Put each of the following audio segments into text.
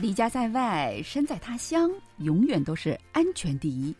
离家在外，身在他乡，永远都是安全第一。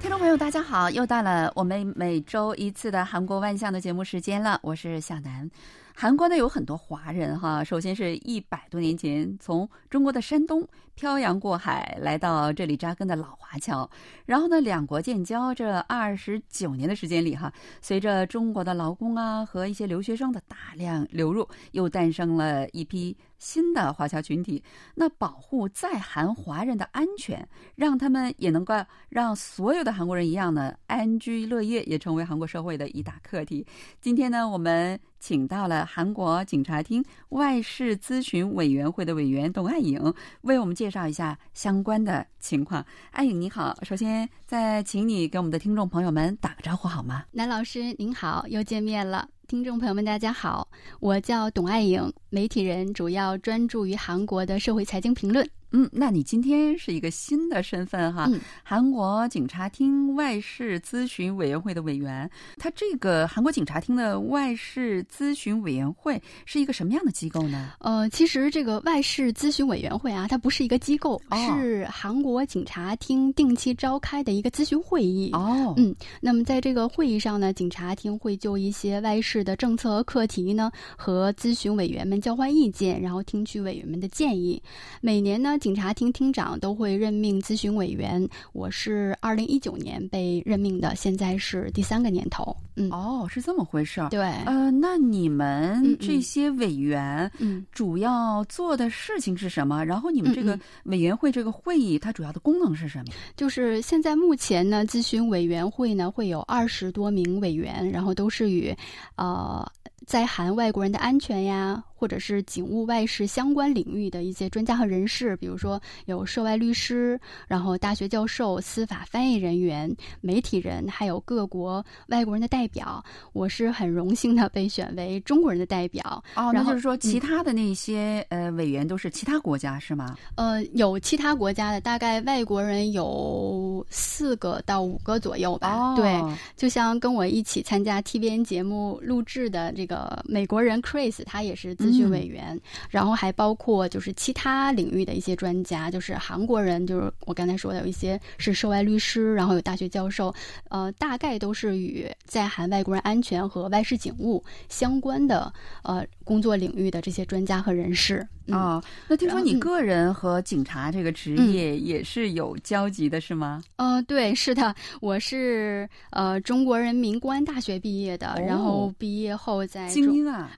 听众朋友，大家好，又到了我们每周一次的韩国万象的节目时间了，我是小南。韩国呢有很多华人哈，首先是一百多年前从中国的山东漂洋过海来到这里扎根的老华侨，然后呢两国建交这二十九年的时间里哈，随着中国的劳工啊和一些留学生的大量流入，又诞生了一批新的华侨群体。那保护在韩华人的安全，让他们也能够让所有的韩国人一样呢安居乐业，也成为韩国社会的一大课题。今天呢，我们。请到了韩国警察厅外事咨询委员会的委员董爱颖，为我们介绍一下相关的情况。爱颖你好，首先再请你给我们的听众朋友们打个招呼好吗？南老师您好，又见面了。听众朋友们大家好，我叫董爱颖，媒体人，主要专注于韩国的社会财经评论。嗯，那你今天是一个新的身份哈，韩国警察厅外事咨询委员会的委员。他这个韩国警察厅的外事咨询委员会是一个什么样的机构呢？呃，其实这个外事咨询委员会啊，它不是一个机构，是韩国警察厅定期召开的一个咨询会议。哦，嗯，那么在这个会议上呢，警察厅会就一些外事的政策和课题呢，和咨询委员们交换意见，然后听取委员们的建议。每年呢。警察厅厅长都会任命咨询委员，我是二零一九年被任命的，现在是第三个年头。嗯，哦，是这么回事儿。对，呃，那你们这些委员，嗯，主要做的事情是什么？然后你们这个委员会这个会议，它主要的功能是什么？就是现在目前呢，咨询委员会呢会有二十多名委员，然后都是与，呃。在韩外国人的安全呀，或者是警务外事相关领域的一些专家和人士，比如说有涉外律师，然后大学教授、司法翻译人员、媒体人，还有各国外国人的代表。我是很荣幸的被选为中国人的代表。哦，那就是说其他的那些呃委员都是其他国家是吗？呃，有其他国家的，大概外国人有四个到五个左右吧。哦，对，就像跟我一起参加 TVN 节目录制的这个。呃，美国人 Chris 他也是咨询委员，然后还包括就是其他领域的一些专家，就是韩国人，就是我刚才说的有一些是涉外律师，然后有大学教授，呃，大概都是与在韩外国人安全和外事警务相关的呃工作领域的这些专家和人士。哦，那听说你个人和警察这个职业也是有交集的，是吗？呃，对，是的，我是呃中国人民公安大学毕业的，然后毕业后在精英啊，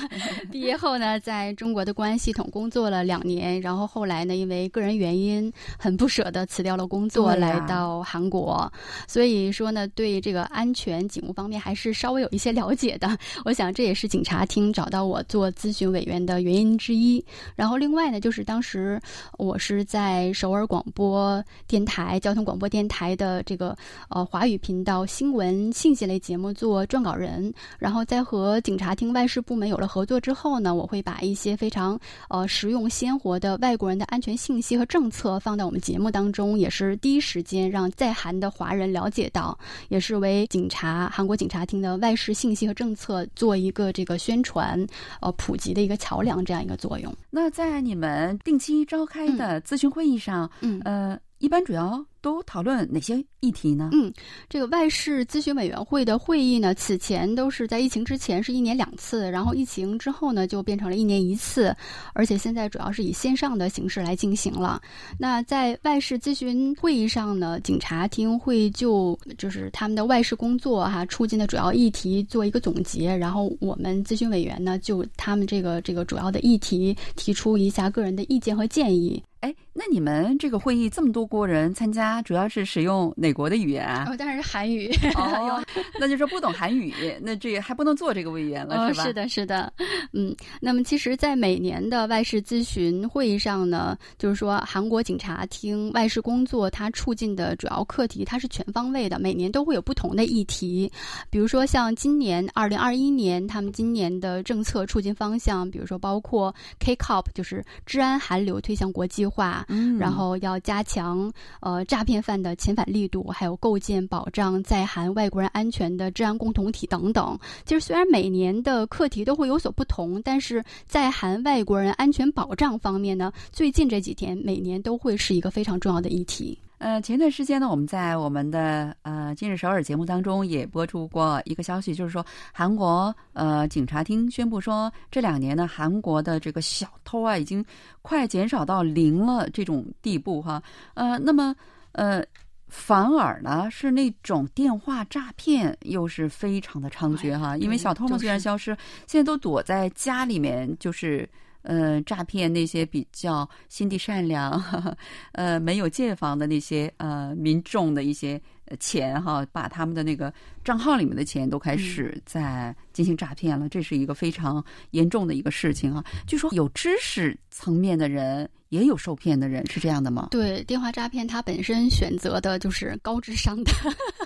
毕业后呢，在中国的公安系统工作了两年，然后后来呢，因为个人原因，很不舍得辞掉了工作，来到韩国，所以说呢，对这个安全警务方面还是稍微有一些了解的。我想这也是警察厅找到我做咨询委员的原因之一。然后另外呢，就是当时我是在首尔广播电台交通广播电台的这个呃华语频道新闻信息类节目做撰稿人。然后在和警察厅外事部门有了合作之后呢，我会把一些非常呃实用鲜活的外国人的安全信息和政策放到我们节目当中，也是第一时间让在韩的华人了解到，也是为警察韩国警察厅的外事信息和政策做一个这个宣传呃普及的一个桥梁这样一个作用。那在你们定期召开的咨询会议上，嗯，呃，一般主要。都讨论哪些议题呢？嗯，这个外事咨询委员会的会议呢，此前都是在疫情之前是一年两次，然后疫情之后呢，就变成了一年一次，而且现在主要是以线上的形式来进行了。那在外事咨询会议上呢，警察厅会就就是他们的外事工作哈，出境的主要议题做一个总结，然后我们咨询委员呢，就他们这个这个主要的议题提出一下个人的意见和建议。哎，那你们这个会议这么多国人参加，主要是使用哪国的语言啊？哦，当然是韩语。哦，那就说不懂韩语，那这还不能做这个委员了，是吧？是的，是的。嗯，那么其实，在每年的外事咨询会议上呢，就是说韩国警察厅外事工作它促进的主要课题，它是全方位的，每年都会有不同的议题。比如说像今年二零二一年，他们今年的政策促进方向，比如说包括 K-COP，就是治安韩流推向国际。划，嗯，然后要加强呃诈骗犯的遣返力度，还有构建保障在韩外国人安全的治安共同体等等。其实虽然每年的课题都会有所不同，但是在韩外国人安全保障方面呢，最近这几天每年都会是一个非常重要的议题。呃，前段时间呢，我们在我们的呃今日首尔节目当中也播出过一个消息，就是说韩国呃警察厅宣布说，这两年呢，韩国的这个小偷啊，已经快减少到零了这种地步哈。呃，那么呃，反而呢是那种电话诈骗又是非常的猖獗哈，因为小偷们虽然消失，现在都躲在家里面，就是。呃，诈骗那些比较心地善良、呵 呵呃没有借房的那些呃民众的一些钱哈，把他们的那个账号里面的钱都开始在进行诈骗了，这是一个非常严重的一个事情啊。据说有知识层面的人。也有受骗的人是这样的吗？对，电话诈骗它本身选择的就是高智商的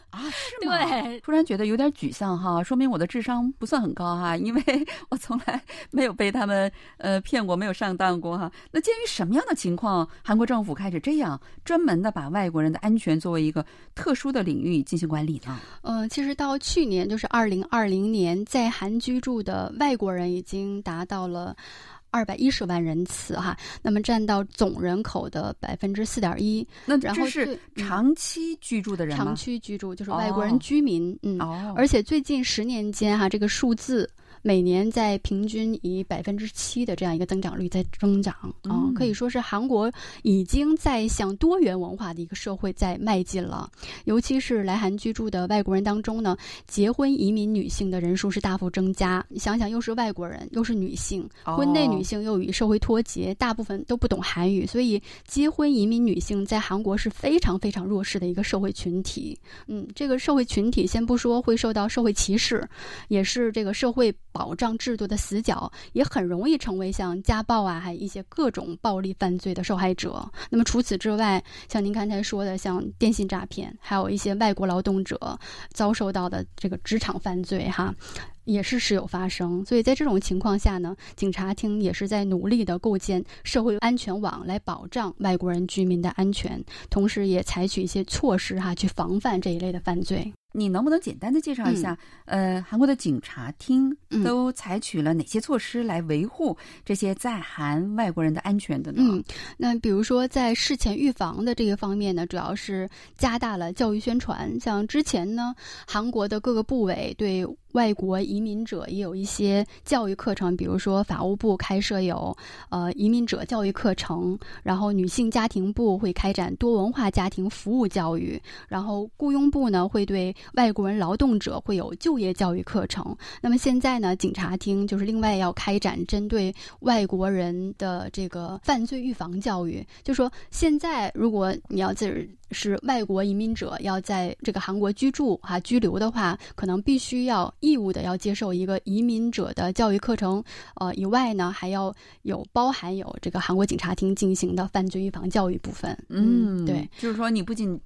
啊，是吗？对，突然觉得有点沮丧哈，说明我的智商不算很高哈，因为我从来没有被他们呃骗过，没有上当过哈。那鉴于什么样的情况，韩国政府开始这样专门的把外国人的安全作为一个特殊的领域进行管理呢？呃，其实到去年就是二零二零年，在韩居住的外国人已经达到了。二百一十万人次哈，那么占到总人口的百分之四点一。那这是长期居住的人吗？长期居住就是外国人居民，嗯，而且最近十年间哈，这个数字。每年在平均以百分之七的这样一个增长率在增长啊，可以说是韩国已经在向多元文化的一个社会在迈进了。尤其是来韩居住的外国人当中呢，结婚移民女性的人数是大幅增加。你想想，又是外国人，又是女性，婚内女性又与社会脱节，大部分都不懂韩语，所以结婚移民女性在韩国是非常非常弱势的一个社会群体。嗯，这个社会群体先不说会受到社会歧视，也是这个社会。保障制度的死角，也很容易成为像家暴啊，还一些各种暴力犯罪的受害者。那么除此之外，像您刚才说的，像电信诈骗，还有一些外国劳动者遭受到的这个职场犯罪，哈。也是时有发生，所以在这种情况下呢，警察厅也是在努力的构建社会安全网来保障外国人居民的安全，同时也采取一些措施哈，去防范这一类的犯罪。你能不能简单的介绍一下，呃，韩国的警察厅都采取了哪些措施来维护这些在韩外国人的安全的呢？嗯，那比如说在事前预防的这个方面呢，主要是加大了教育宣传，像之前呢，韩国的各个部委对。外国移民者也有一些教育课程，比如说法务部开设有呃移民者教育课程，然后女性家庭部会开展多文化家庭服务教育，然后雇佣部呢会对外国人劳动者会有就业教育课程。那么现在呢，警察厅就是另外要开展针对外国人的这个犯罪预防教育，就说现在如果你要是是外国移民者要在这个韩国居住啊居留的话，可能必须要。义务的要接受一个移民者的教育课程，呃，以外呢，还要有包含有这个韩国警察厅进行的犯罪预防教育部分。嗯，对，就是说你不仅。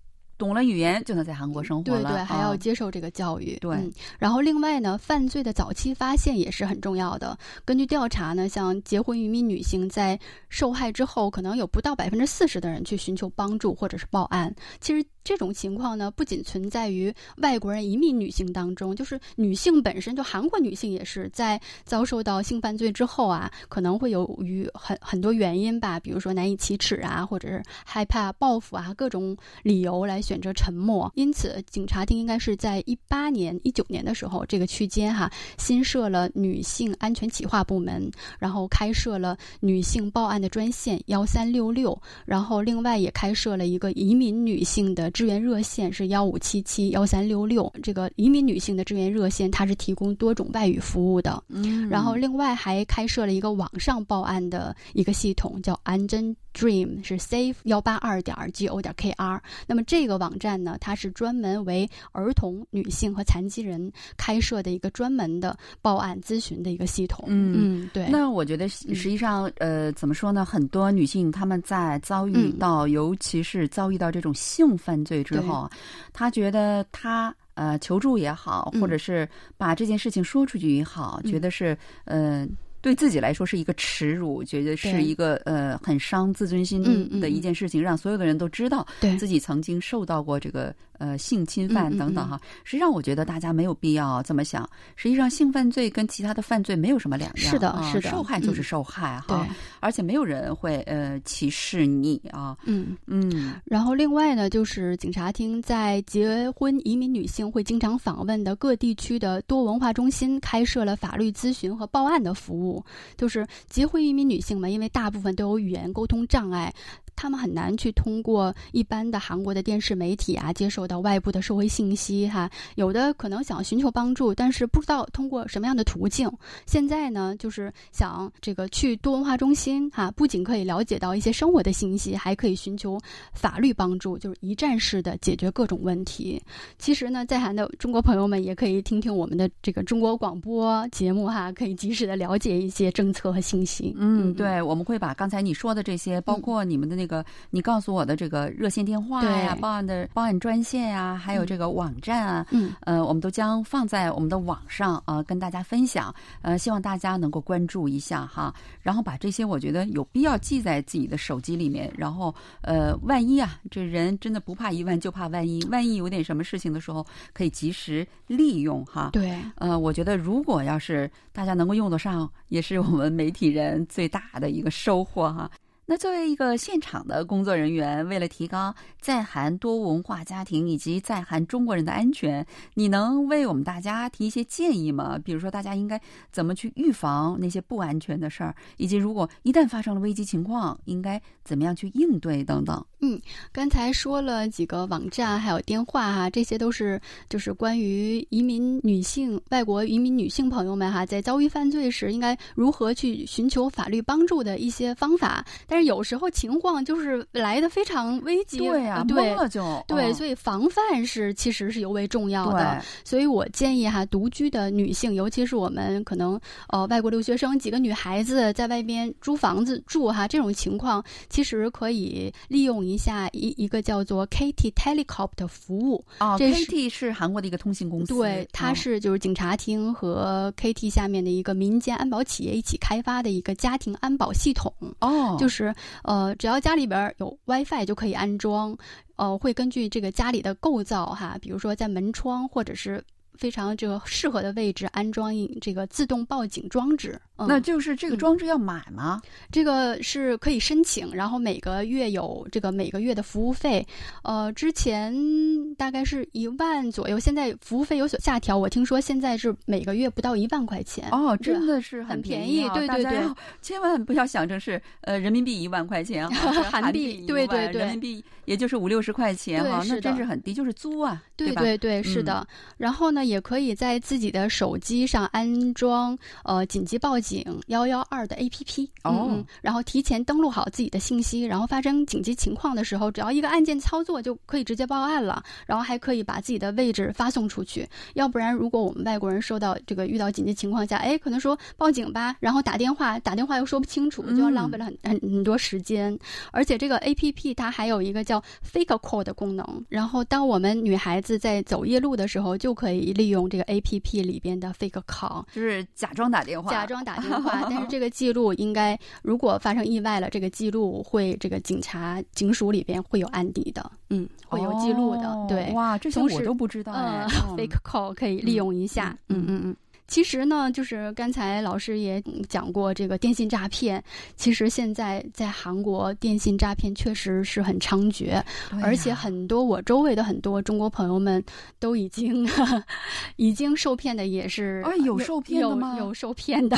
懂了语言就能在韩国生活了，对对，还要接受这个教育。对，然后另外呢，犯罪的早期发现也是很重要的。根据调查呢，像结婚移民女性在受害之后，可能有不到百分之四十的人去寻求帮助或者是报案。其实这种情况呢，不仅存在于外国人移民女性当中，就是女性本身就韩国女性也是在遭受到性犯罪之后啊，可能会由于很很多原因吧，比如说难以启齿啊，或者是害怕报复啊，各种理由来。选择沉默，因此警察厅应该是在一八年、一九年的时候这个区间哈，新设了女性安全企划部门，然后开设了女性报案的专线幺三六六，然后另外也开设了一个移民女性的支援热线是幺五七七幺三六六。这个移民女性的支援热线它是提供多种外语服务的，嗯，然后另外还开设了一个网上报案的一个系统，叫安贞。Dream 是 safe 幺八二点 g o 点 k r，那么这个网站呢，它是专门为儿童、女性和残疾人开设的一个专门的报案咨询的一个系统。嗯，对。那我觉得实际上，呃，怎么说呢？很多女性她们在遭遇到，尤其是遭遇到这种性犯罪之后，他觉得他呃求助也好，或者是把这件事情说出去也好，觉得是呃。对自己来说是一个耻辱，觉得是一个呃很伤自尊心的一件事情，让所有的人都知道自己曾经受到过这个。呃，性侵犯等等哈，实际上我觉得大家没有必要这么想。实际上，性犯罪跟其他的犯罪没有什么两样，是的，是的，受害就是受害哈，而且没有人会呃歧视你啊。嗯嗯。然后另外呢，就是警察厅在结婚移民女性会经常访问的各地区的多文化中心开设了法律咨询和报案的服务。就是结婚移民女性嘛，因为大部分都有语言沟通障碍。他们很难去通过一般的韩国的电视媒体啊，接受到外部的社会信息哈。有的可能想寻求帮助，但是不知道通过什么样的途径。现在呢，就是想这个去多文化中心哈，不仅可以了解到一些生活的信息，还可以寻求法律帮助，就是一站式的解决各种问题。其实呢，在韩的中国朋友们也可以听听我们的这个中国广播节目哈，可以及时的了解一些政策和信息。嗯，对，我们会把刚才你说的这些，包括你们的那。这个你告诉我的这个热线电话呀，报案的报案专线呀，还有这个网站啊，嗯，呃，我们都将放在我们的网上啊，跟大家分享。呃，希望大家能够关注一下哈，然后把这些我觉得有必要记在自己的手机里面。然后，呃，万一啊，这人真的不怕一万，就怕万一，万一有点什么事情的时候，可以及时利用哈。对，呃，我觉得如果要是大家能够用得上，也是我们媒体人最大的一个收获哈。那作为一个现场的工作人员，为了提高在韩多文化家庭以及在韩中国人的安全，你能为我们大家提一些建议吗？比如说，大家应该怎么去预防那些不安全的事儿，以及如果一旦发生了危机情况，应该怎么样去应对等等。嗯，刚才说了几个网站，还有电话哈，这些都是就是关于移民女性、外国移民女性朋友们哈，在遭遇犯罪时应该如何去寻求法律帮助的一些方法，但。有时候情况就是来的非常危急，对呀，懵了就对，所以防范是其实是尤为重要的。所以我建议哈，独居的女性，尤其是我们可能呃外国留学生几个女孩子在外边租房子住哈，这种情况其实可以利用一下一一个叫做 KT Telecom 的服务啊，KT 是韩国的一个通信公司，对，它是就是警察厅和 KT 下面的一个民间安保企业一起开发的一个家庭安保系统哦，就是。是呃，只要家里边有 WiFi 就可以安装，呃，会根据这个家里的构造哈，比如说在门窗或者是。非常这个适合的位置安装一这个自动报警装置，那就是这个装置要买吗？这个是可以申请，然后每个月有这个每个月的服务费。呃，之前大概是一万左右，现在服务费有所下调。我听说现在是每个月不到一万块钱。哦，真的是很便宜，对对对，千万不要想着是呃人民币一万块钱，韩币对对对，人民币也就是五六十块钱哈，那真是很低，就是租啊，对对对，是的。然后呢？也可以在自己的手机上安装呃紧急报警幺幺二的 APP 哦，然后提前登录好自己的信息，然后发生紧急情况的时候，只要一个按键操作就可以直接报案了，然后还可以把自己的位置发送出去。要不然，如果我们外国人收到这个遇到紧急情况下，哎，可能说报警吧，然后打电话打电话又说不清楚，就要浪费了很很很多时间。而且这个 APP 它还有一个叫 Fake Call 的功能，然后当我们女孩子在走夜路的时候，就可以利用这个 A P P 里边的 fake call，就是假装打电话，假装打电话。但是 这个记录应该，如果发生意外了，这个记录会这个警察警署里边会有案底的，嗯，会有记录的。对，哇，这些我都不知道。嗯，fake call 可以利用一下。嗯嗯嗯。其实呢，就是刚才老师也讲过这个电信诈骗。其实现在在韩国，电信诈骗确实是很猖獗，而且很多我周围的很多中国朋友们都已经 已经受骗的，也是啊，有受骗的吗？有受骗的，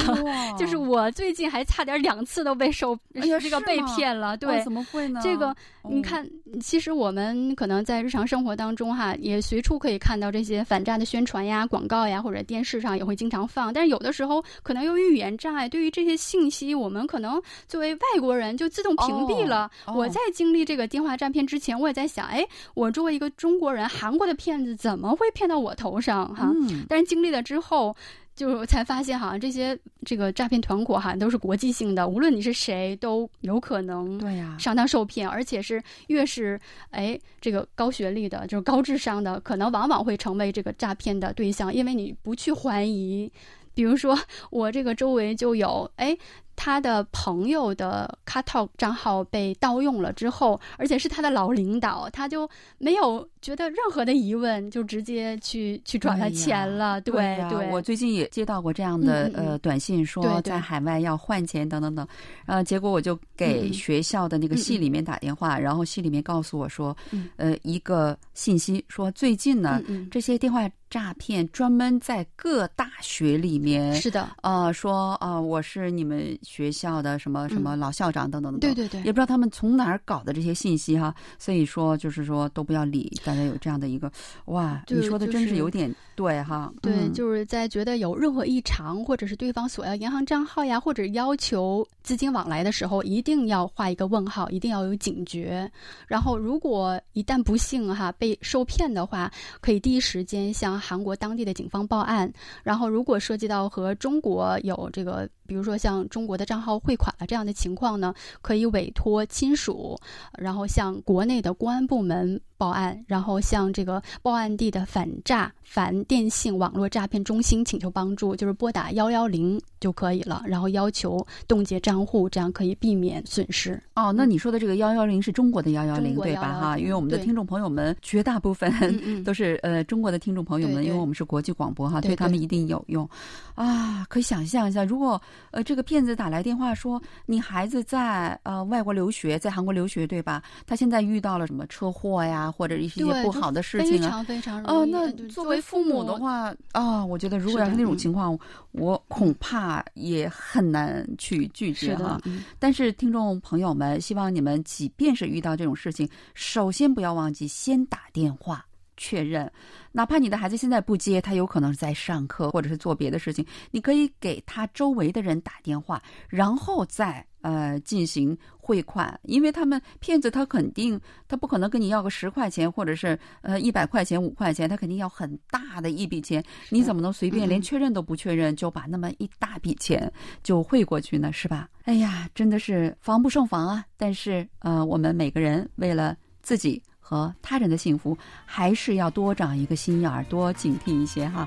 就是我最近还差点两次都被受这个被骗了。对，怎么会呢？这个你看，其实我们可能在日常生活当中哈，也随处可以看到这些反诈的宣传呀、广告呀，或者电视上也会。经常放，但是有的时候可能由于语言障碍，对于这些信息，我们可能作为外国人就自动屏蔽了。我在经历这个电话诈骗之前，我也在想，哎，我作为一个中国人，韩国的骗子怎么会骗到我头上？哈，但是经历了之后。就才发现，好像这些这个诈骗团伙好像都是国际性的，无论你是谁，都有可能对呀上当受骗，而且是越是哎这个高学历的，就是高智商的，可能往往会成为这个诈骗的对象，因为你不去怀疑。比如说我这个周围就有哎。他的朋友的 c a t a 账号被盗用了之后，而且是他的老领导，他就没有觉得任何的疑问，就直接去去转了钱了。对对，我最近也接到过这样的呃短信，说在海外要换钱等等等，呃，结果我就给学校的那个系里面打电话，然后系里面告诉我说，呃，一个信息说最近呢这些电话。诈骗专门在各大学里面是的，呃，说啊，我是你们学校的什么什么老校长等等等等，对对对，也不知道他们从哪儿搞的这些信息哈，所以说就是说都不要理，大家有这样的一个哇，你说的真是有点对哈，对，就是在觉得有任何异常或者是对方索要银行账号呀，或者要求资金往来的时候，一定要画一个问号，一定要有警觉。然后如果一旦不幸哈被受骗的话，可以第一时间向。韩国当地的警方报案，然后如果涉及到和中国有这个。比如说像中国的账号汇款了这样的情况呢，可以委托亲属，然后向国内的公安部门报案，然后向这个报案地的反诈反电信网络诈骗中心请求帮助，就是拨打幺幺零就可以了，然后要求冻结账户，这样可以避免损失。哦，那你说的这个幺幺零是中国的幺幺零对吧？哈，因为我们的听众朋友们绝大部分 都是呃中国的听众朋友们，因为我们是国际广播哈，对他们一定有用。啊，可以想象一下，如果。呃，这个骗子打来电话说，你孩子在呃外国留学，在韩国留学，对吧？他现在遇到了什么车祸呀，或者一些不好的事情啊？非常非常容易。那作为父母的话啊，我觉得如果要是那种情况，我恐怕也很难去拒绝哈。但是听众朋友们，希望你们即便是遇到这种事情，首先不要忘记先打电话。确认，哪怕你的孩子现在不接，他有可能是在上课或者是做别的事情，你可以给他周围的人打电话，然后再呃进行汇款，因为他们骗子他肯定他不可能跟你要个十块钱或者是呃一百块钱五块钱，他肯定要很大的一笔钱，你怎么能随便连确认都不确认就把那么一大笔钱就汇过去呢？是吧？哎呀，真的是防不胜防啊！但是呃，我们每个人为了自己。和他人的幸福，还是要多长一个心眼儿，多警惕一些哈。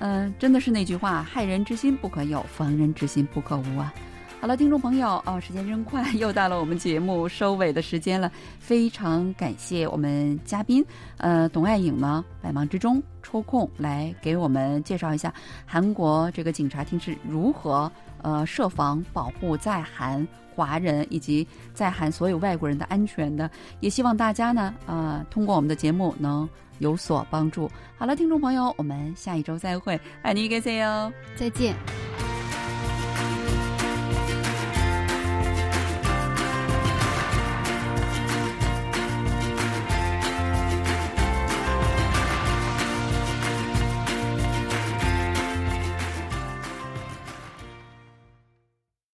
嗯，真的是那句话，害人之心不可有，防人之心不可无啊。好了，听众朋友，哦，时间真快，又到了我们节目收尾的时间了。非常感谢我们嘉宾，呃，董爱颖呢，百忙之中抽空来给我们介绍一下韩国这个警察厅是如何呃设防保护在韩。华人以及在韩所有外国人的安全的，也希望大家呢，呃，通过我们的节目能有所帮助。好了，听众朋友，我们下一周再会，爱你，感谢哟，再见。